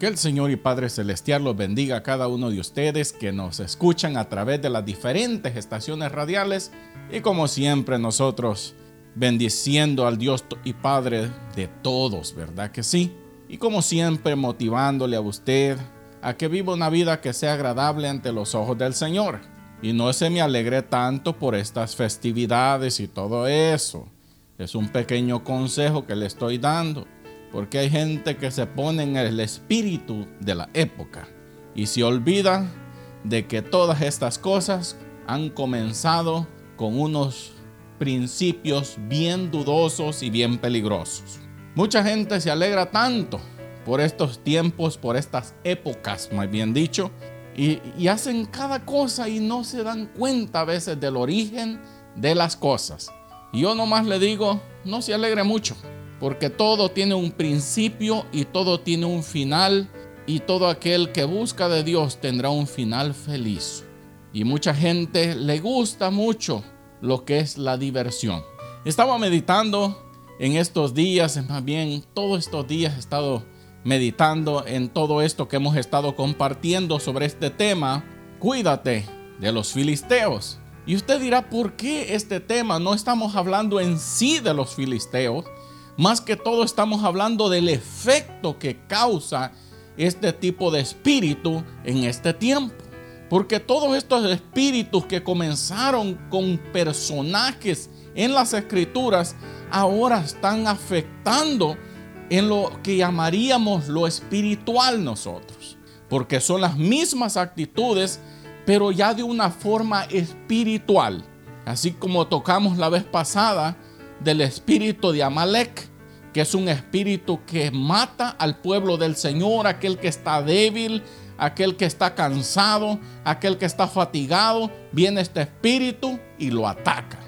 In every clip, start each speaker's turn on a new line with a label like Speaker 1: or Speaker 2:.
Speaker 1: Que el Señor y Padre Celestial los bendiga a cada uno de ustedes que nos escuchan a través de las diferentes estaciones radiales y como siempre nosotros bendiciendo al Dios y Padre de todos, ¿verdad que sí? Y como siempre motivándole a usted a que viva una vida que sea agradable ante los ojos del Señor. Y no se me alegre tanto por estas festividades y todo eso. Es un pequeño consejo que le estoy dando porque hay gente que se pone en el espíritu de la época y se olvida de que todas estas cosas han comenzado con unos principios bien dudosos y bien peligrosos. Mucha gente se alegra tanto por estos tiempos, por estas épocas, más bien dicho, y, hacen cada cosa y no se dan cuenta a veces del origen de las cosas. Y yo nomás le digo, no se alegre mucho, porque todo tiene un principio y todo tiene un final y todo aquel que busca de Dios tendrá un final feliz. Y mucha gente le gusta mucho lo que es la diversión. Estaba meditando en estos días, más bien todos estos días he estado meditando en todo esto que hemos estado compartiendo sobre este tema. Cuídate de los filisteos. Y usted dirá, ¿por qué este tema? No estamos hablando en sí de los filisteos, más que todo estamos hablando del efecto que causa este tipo de espíritu en este tiempo. Porque todos estos espíritus que comenzaron con personajes en las escrituras, ahora están afectando en lo que llamaríamos lo espiritual nosotros. Porque son las mismas actitudes, pero ya de una forma espiritual. Así como tocamos la vez pasada del espíritu de Amalek, que es un espíritu que mata al pueblo del Señor, aquel que está débil, aquel que está cansado, aquel que está fatigado, viene este espíritu y lo ataca.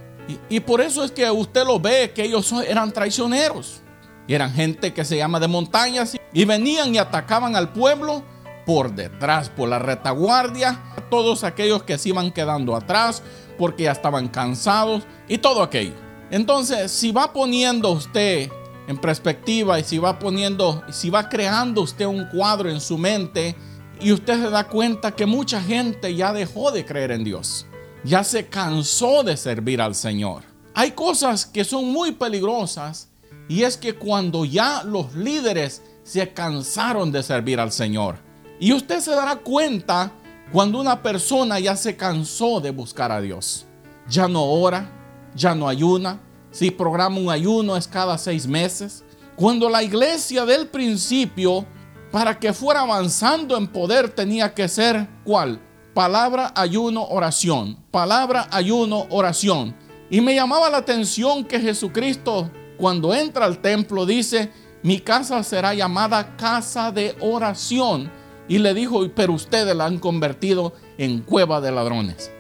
Speaker 1: Y, por eso es que usted lo ve, que ellos eran traicioneros. Eran gente que se llama de montañas y venían y atacaban al pueblo por detrás, por la retaguardia, todos aquellos que se iban quedando atrás porque ya estaban cansados y todo aquello. Entonces, si va poniendo usted en perspectiva y si va poniendo, si va creando usted un cuadro en su mente y usted se da cuenta que mucha gente ya dejó de creer en Dios, ya se cansó de servir al Señor. Hay cosas que son muy peligrosas y es que cuando ya los líderes se cansaron de servir al Señor y usted se dará cuenta cuando una persona ya se cansó de buscar a Dios, ya no ora, ya no ayuna, si programa un ayuno es cada seis meses. Cuando la iglesia del principio, para que fuera avanzando en poder, tenía que ser cuál? Palabra, ayuno, oración. Palabra, ayuno, oración. Y me llamaba la atención que Jesucristo, cuando entra al templo, dice, mi casa será llamada casa de oración. Y le dijo, pero ustedes la han convertido en cueva de ladrones.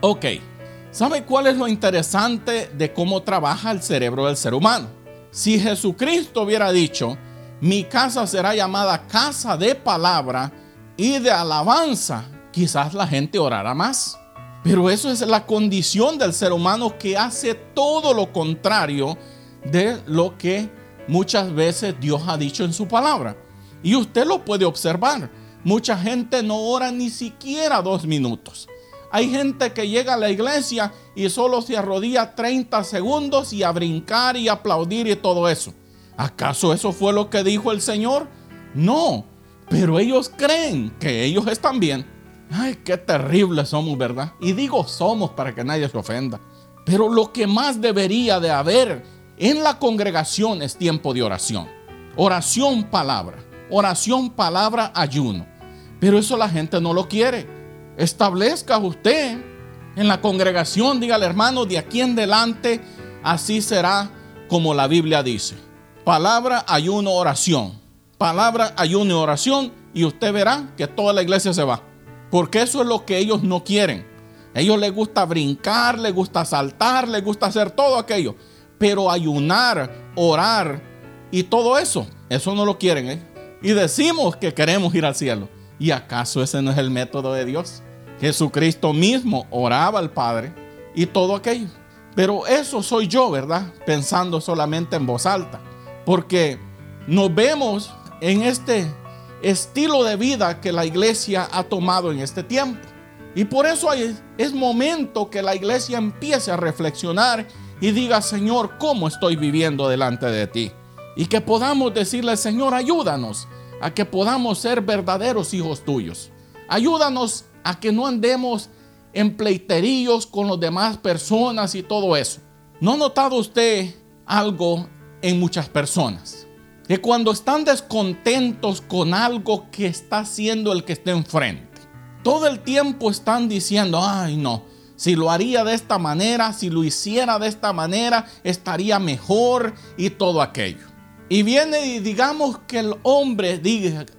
Speaker 1: Ok. ¿Sabe cuál es lo interesante de cómo trabaja el cerebro del ser humano? Si Jesucristo hubiera dicho, mi casa será llamada casa de palabra y de alabanza, quizás la gente orara más. Pero eso es la condición del ser humano que hace todo lo contrario de lo que muchas veces Dios ha dicho en su palabra. Y usted lo puede observar. Mucha gente no ora ni siquiera dos minutos. Hay gente que llega a la iglesia y solo se arrodilla 30 segundos y a brincar y aplaudir y todo eso. ¿Acaso eso fue lo que dijo el Señor? No, pero ellos creen que ellos están bien. Ay, qué terribles somos, ¿verdad? Y digo somos para que nadie se ofenda. Pero lo que más debería de haber en la congregación es tiempo de oración. Oración, palabra. Oración, palabra, ayuno. Pero eso la gente no lo quiere establezca usted en la congregación, dígale hermano, de aquí en adelante, así será como la Biblia dice. Palabra, ayuno, oración. Palabra, ayuno, oración. Y usted verá que toda la iglesia se va. Porque eso es lo que ellos no quieren. A ellos les gusta brincar, les gusta saltar, les gusta hacer todo aquello. Pero ayunar, orar y todo eso, eso no lo quieren. ¿eh? Y decimos que queremos ir al cielo. ¿Y acaso ese no es el método de Dios? Jesucristo mismo oraba al Padre y todo aquello. Pero eso soy yo, ¿verdad? Pensando solamente en voz alta. Porque nos vemos en este estilo de vida que la iglesia ha tomado en este tiempo. Y por eso es momento que la iglesia empiece a reflexionar y diga, Señor, ¿cómo estoy viviendo delante de ti? Y que podamos decirle, Señor, ayúdanos a que podamos ser verdaderos hijos tuyos. Ayúdanos a que no andemos en pleiteríos con las demás personas y todo eso. ¿No ha notado usted algo en muchas personas? Que cuando están descontentos con algo que está haciendo el que está enfrente, todo el tiempo están diciendo, ay no, si lo haría de esta manera, si lo hiciera de esta manera, estaría mejor y todo aquello. Y viene y digamos que el hombre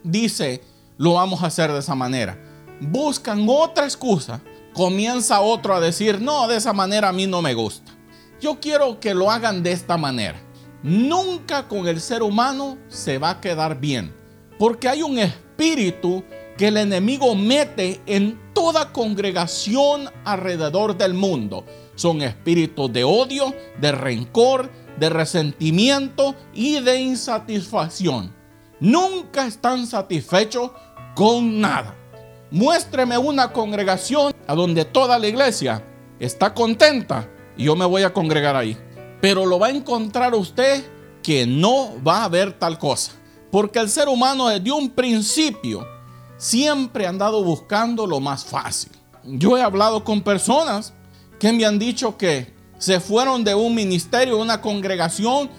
Speaker 1: dice, lo vamos a hacer de esa manera. Buscan otra excusa. Comienza otro a decir, no, de esa manera a mí no me gusta. Yo quiero que lo hagan de esta manera. Nunca con el ser humano se va a quedar bien. Porque hay un espíritu que el enemigo mete en toda congregación alrededor del mundo. Son espíritus de odio, de rencor, de resentimiento y de insatisfacción. Nunca están satisfechos con nada. Muéstreme una congregación a donde toda la iglesia está contenta y yo me voy a congregar ahí. Pero lo va a encontrar usted que no va a haber tal cosa. Porque el ser humano desde un principio siempre ha andado buscando lo más fácil. Yo he hablado con personas que me han dicho que se fueron de un ministerio, una congregación,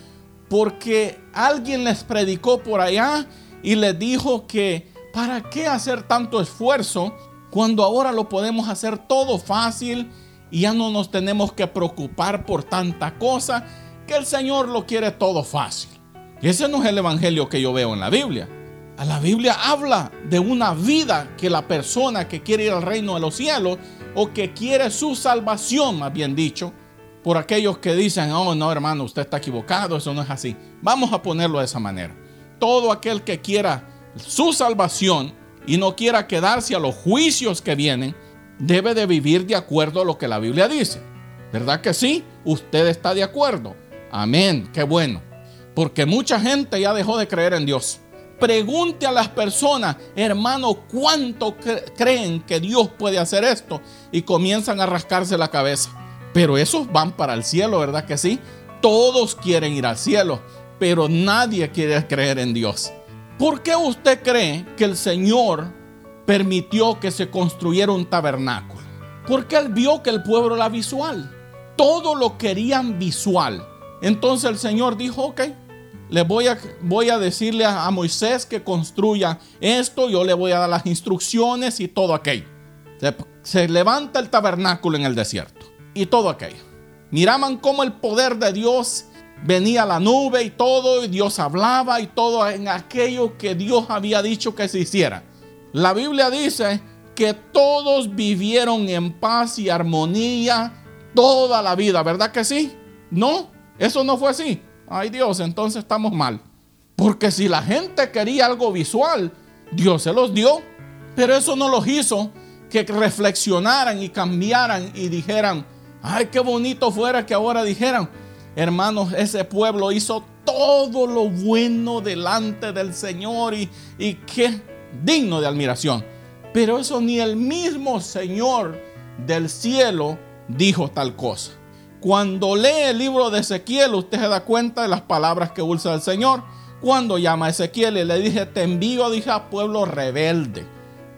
Speaker 1: porque alguien les predicó por allá y les dijo que ¿para qué hacer tanto esfuerzo cuando ahora lo podemos hacer todo fácil y ya no nos tenemos que preocupar por tanta cosa que el Señor lo quiere todo fácil? ese no es el evangelio que yo veo en la Biblia. La Biblia habla de una vida que la persona que quiere ir al reino de los cielos o que quiere su salvación, más bien dicho, por aquellos que dicen, oh no hermano, usted está equivocado, eso no es así. Vamos a ponerlo de esa manera. Todo aquel que quiera su salvación y no quiera quedarse a los juicios que vienen, debe de vivir de acuerdo a lo que la Biblia dice. ¿Verdad que sí? Usted está de acuerdo. Amén, qué bueno. Porque mucha gente ya dejó de creer en Dios pregunte a las personas, hermano, ¿cuánto creen que Dios puede hacer esto? Y comienzan a rascarse la cabeza. Pero esos van para el cielo, ¿verdad que sí? Todos quieren ir al cielo, pero nadie quiere creer en Dios. ¿Por qué usted cree que el Señor permitió que se construyera un tabernáculo? Porque Él vio que el pueblo era visual. Todo lo querían visual. Entonces el Señor dijo, ok, le voy a, voy a decirle a, Moisés que construya esto, yo le voy a dar las instrucciones y todo aquello. Se, levanta el tabernáculo en el desierto y todo aquello. Miraban cómo el poder de Dios venía la nube y todo, y Dios hablaba y todo en aquello que Dios había dicho que se hiciera. La Biblia dice que todos vivieron en paz y armonía toda la vida, ¿verdad que sí? No, eso no fue así ay Dios, entonces estamos mal. Porque si la gente quería algo visual, Dios se los dio. Pero eso no los hizo que reflexionaran y cambiaran y dijeran, ay, qué bonito fuera que ahora dijeran, hermanos, ese pueblo hizo todo lo bueno delante del Señor y, y qué digno de admiración. Pero eso ni el mismo Señor del cielo dijo tal cosa. Cuando lee el libro de Ezequiel, usted se da cuenta de las palabras que usa el Señor. Cuando llama a Ezequiel y le dije, te envío, dije a pueblo rebelde.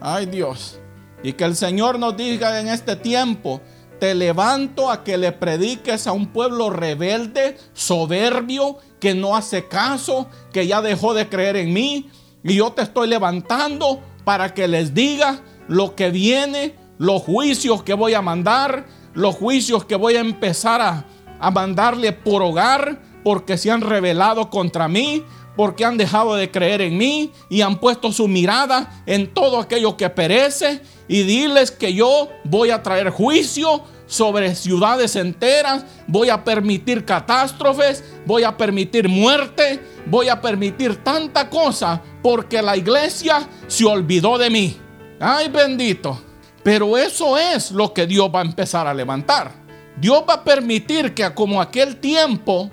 Speaker 1: Ay Dios. Y que el Señor nos diga en este tiempo, te levanto a que le prediques a un pueblo rebelde, soberbio, que no hace caso, que ya dejó de creer en mí. Y yo te estoy levantando para que les diga lo que viene, los juicios que voy a mandar, los juicios que voy a empezar a, mandarle por hogar porque se han rebelado contra mí, porque han dejado de creer en mí y han puesto su mirada en todo aquello que perece y diles que yo voy a traer juicio sobre ciudades enteras, voy a permitir catástrofes, voy a permitir muerte, voy a permitir tanta cosa porque la iglesia se olvidó de mí. Ay bendito. Pero eso es lo que Dios va a empezar a levantar. Dios va a permitir que como aquel tiempo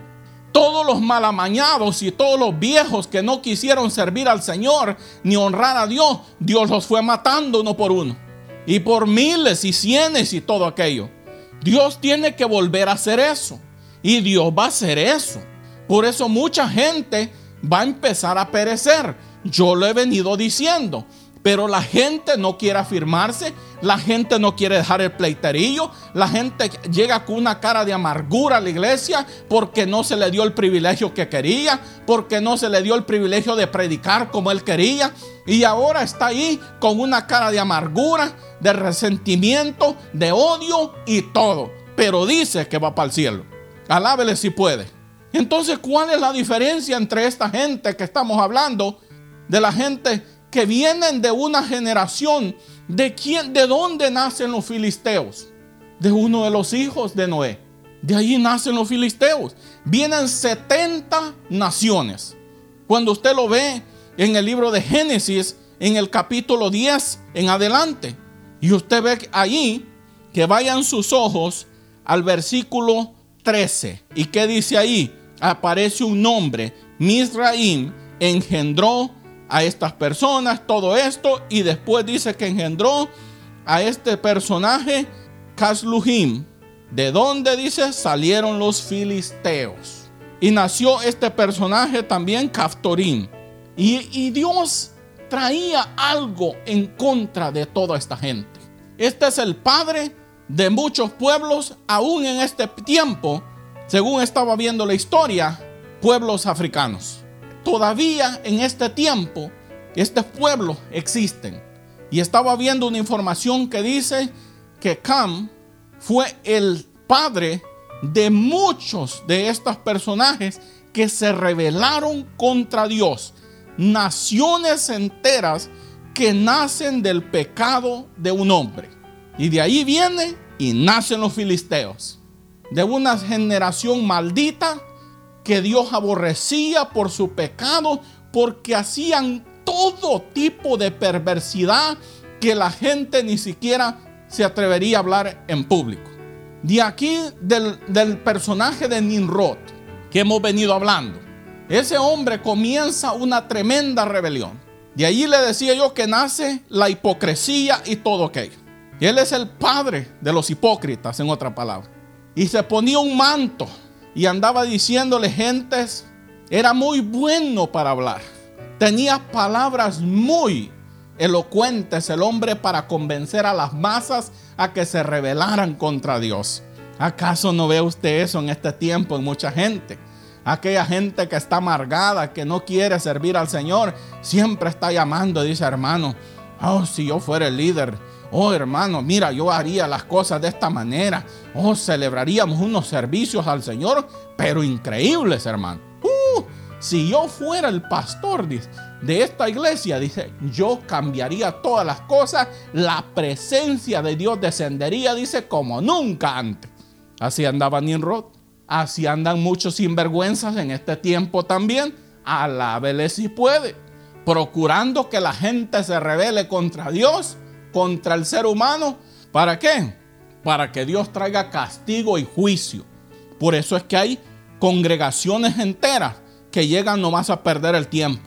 Speaker 1: todos los malamañados y todos los viejos que no quisieron servir al Señor ni honrar a Dios, Dios los fue matando uno por uno. Y por miles y cienes y todo aquello. Dios tiene que volver a hacer eso. Y Dios va a hacer eso. Por eso mucha gente va a empezar a perecer. Yo lo he venido diciendo. Pero la gente no quiere afirmarse, la gente no quiere dejar el pleiterillo, la gente llega con una cara de amargura a la iglesia porque no se le dio el privilegio que quería, porque no se le dio el privilegio de predicar como él quería, y ahora está ahí con una cara de amargura, de resentimiento, de odio y todo, pero dice que va para el cielo. Alábele si puede. Entonces, ¿cuál es la diferencia entre esta gente que estamos hablando de la gente que vienen de una generación de quién, de dónde nacen los filisteos, de uno de los hijos de Noé. De ahí nacen los filisteos. Vienen 70 naciones. Cuando usted lo ve en el libro de Génesis, en el capítulo 10 en adelante, y usted ve ahí que vayan sus ojos al versículo 13. ¿Y qué dice ahí? Aparece un nombre, Misraim engendró a estas personas, todo esto, y después dice que engendró a este personaje, Casluhim, de donde dice salieron los filisteos. Y nació este personaje también, Caftorim. Y, y Dios traía algo en contra de toda esta gente. Este es el padre de muchos pueblos, aún en este tiempo, según estaba viendo la historia, pueblos africanos todavía en este tiempo, estos pueblos existen. Y estaba viendo una información que dice que Cam fue el padre de muchos de estos personajes que se rebelaron contra Dios. Naciones enteras que nacen del pecado de un hombre. Y de ahí viene y nacen los filisteos. De una generación maldita que Dios aborrecía por su pecado, porque hacían todo tipo de perversidad que la gente ni siquiera se atrevería a hablar en público. De aquí del, personaje de Nimrod que hemos venido hablando. Ese hombre comienza una tremenda rebelión. De ahí le decía yo que nace la hipocresía y todo aquello. Él es el padre de los hipócritas, en otra palabra. Y se ponía un manto y andaba diciéndole gentes, era muy bueno para hablar. Tenía palabras muy elocuentes el hombre para convencer a las masas a que se rebelaran contra Dios. ¿Acaso no ve usted eso en este tiempo en mucha gente? Aquella gente que está amargada, que no quiere servir al Señor, siempre está llamando, dice hermano, oh, si yo fuera el líder, Oh hermano, mira, yo haría las cosas de esta manera. Oh, celebraríamos unos servicios al Señor, pero increíbles, hermano. Uh, si yo fuera el pastor de esta iglesia, dice, yo cambiaría todas las cosas. La presencia de Dios descendería, dice, como nunca antes. Así andaba Nimrod. Así andan muchos sinvergüenzas en este tiempo también. Alábele si puede. Procurando que la gente se rebele contra Dios contra el ser humano. ¿Para qué? Para que Dios traiga castigo y juicio. Por eso es que hay congregaciones enteras que llegan nomás a perder el tiempo.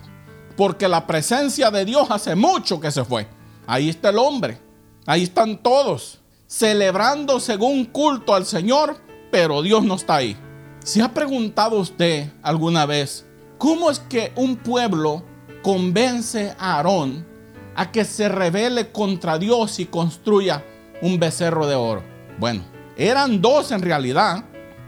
Speaker 1: Porque la presencia de Dios hace mucho que se fue. Ahí está el hombre. Ahí están todos celebrando según culto al Señor, pero Dios no está ahí. ¿Se ha preguntado usted alguna vez cómo es que un pueblo convence a Aarón a que se rebele contra Dios y construya un becerro de oro. Bueno, eran dos en realidad,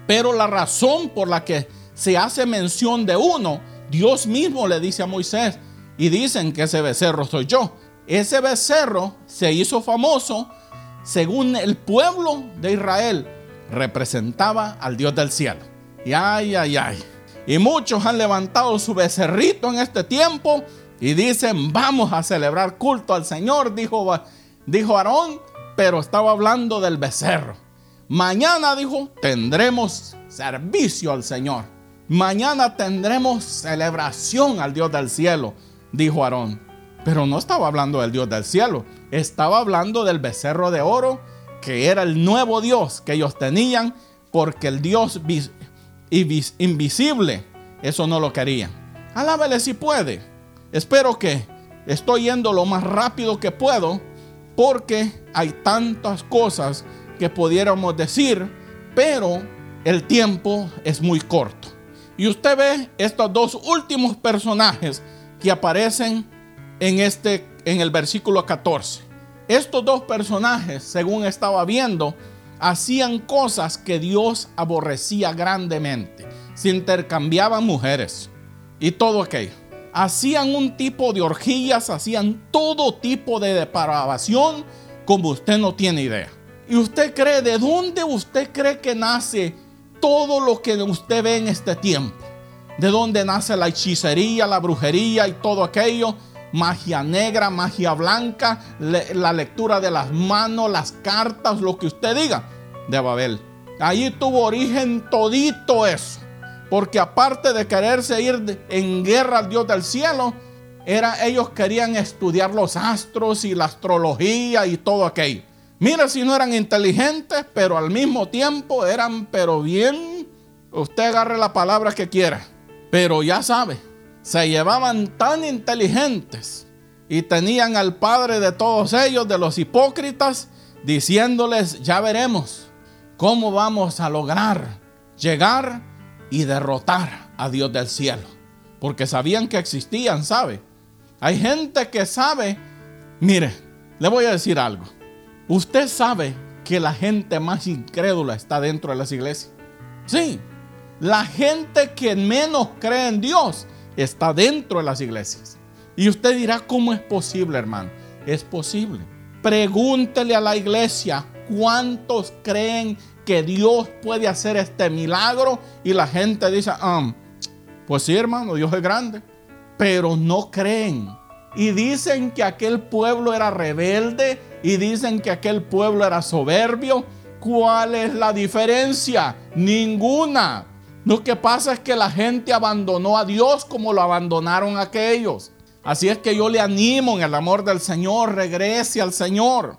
Speaker 1: pero la razón por la que se hace mención de uno, Dios mismo le dice a Moisés, y dicen que ese becerro soy yo. Ese becerro se hizo famoso según el pueblo de Israel representaba al Dios del cielo. Y ay, ay, ay. Y muchos han levantado su becerrito en este tiempo y dicen, vamos a celebrar culto al Señor, dijo, dijo Aarón, pero estaba hablando del becerro. Mañana, dijo, tendremos servicio al Señor. Mañana tendremos celebración al Dios del cielo, dijo Aarón. Pero no estaba hablando del Dios del cielo, estaba hablando del becerro de oro, que era el nuevo Dios que ellos tenían, porque el Dios invisible, eso no lo querían. Alábele si puede. Espero que estoy yendo lo más rápido que puedo porque hay tantas cosas que pudiéramos decir, pero el tiempo es muy corto. Y usted ve estos dos últimos personajes que aparecen en este en el versículo 14. Estos dos personajes, según estaba viendo, hacían cosas que Dios aborrecía grandemente. Se intercambiaban mujeres y todo aquello. Hacían un tipo de orgías, hacían todo tipo de depravación como usted no tiene idea. Y usted cree, ¿de dónde usted cree que nace todo lo que usted ve en este tiempo? ¿De dónde nace la hechicería, la brujería y todo aquello? Magia negra, magia blanca, la lectura de las manos, las cartas, lo que usted diga, de Babel. Ahí tuvo origen todito eso. Porque aparte de quererse ir en guerra al Dios del cielo, era, ellos querían estudiar los astros y la astrología y todo aquello. Mira si no eran inteligentes, pero al mismo tiempo eran, pero bien, usted agarre la palabra que quiera. Pero ya sabe, se llevaban tan inteligentes y tenían al padre de todos ellos, de los hipócritas, diciéndoles, ya veremos cómo vamos a lograr llegar y derrotar a Dios del cielo. Porque sabían que existían, ¿sabe? Hay gente que sabe, mire, le voy a decir algo. Usted sabe que la gente más incrédula está dentro de las iglesias. Sí, la gente que menos cree en Dios está dentro de las iglesias. Y usted dirá, ¿cómo es posible, hermano? Es posible. Pregúntele a la iglesia cuántos creen que Dios puede hacer este milagro y la gente dice, ah, pues sí, hermano, Dios es grande, pero no creen. Y dicen que aquel pueblo era rebelde y dicen que aquel pueblo era soberbio. ¿Cuál es la diferencia? Ninguna. Lo que pasa es que la gente abandonó a Dios como lo abandonaron aquellos. Así es que yo le animo en el amor del Señor, regrese al Señor.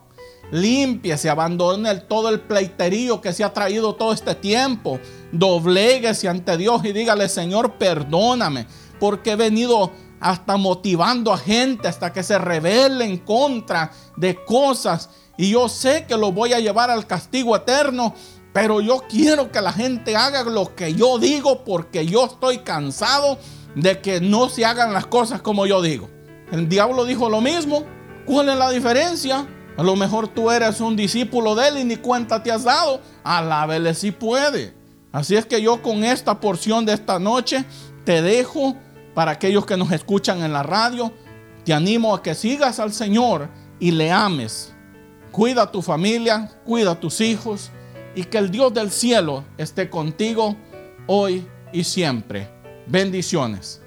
Speaker 1: Límpiese, abandone todo el pleiterío que se ha traído todo este tiempo. Dobléguese ante Dios y dígale, Señor, perdóname, porque he venido hasta motivando a gente hasta que se rebele en contra de cosas. Y yo sé que lo voy a llevar al castigo eterno, pero yo quiero que la gente haga lo que yo digo porque yo estoy cansado de que no se hagan las cosas como yo digo. El diablo dijo lo mismo. ¿Cuál es la diferencia? A lo mejor tú eres un discípulo de él y ni cuenta te has dado. Alábele si puede. Así es que yo con esta porción de esta noche te dejo para aquellos que nos escuchan en la radio. Te animo a que sigas al Señor y le ames. Cuida a tu familia, cuida a tus hijos y que el Dios del cielo esté contigo hoy y siempre. Bendiciones.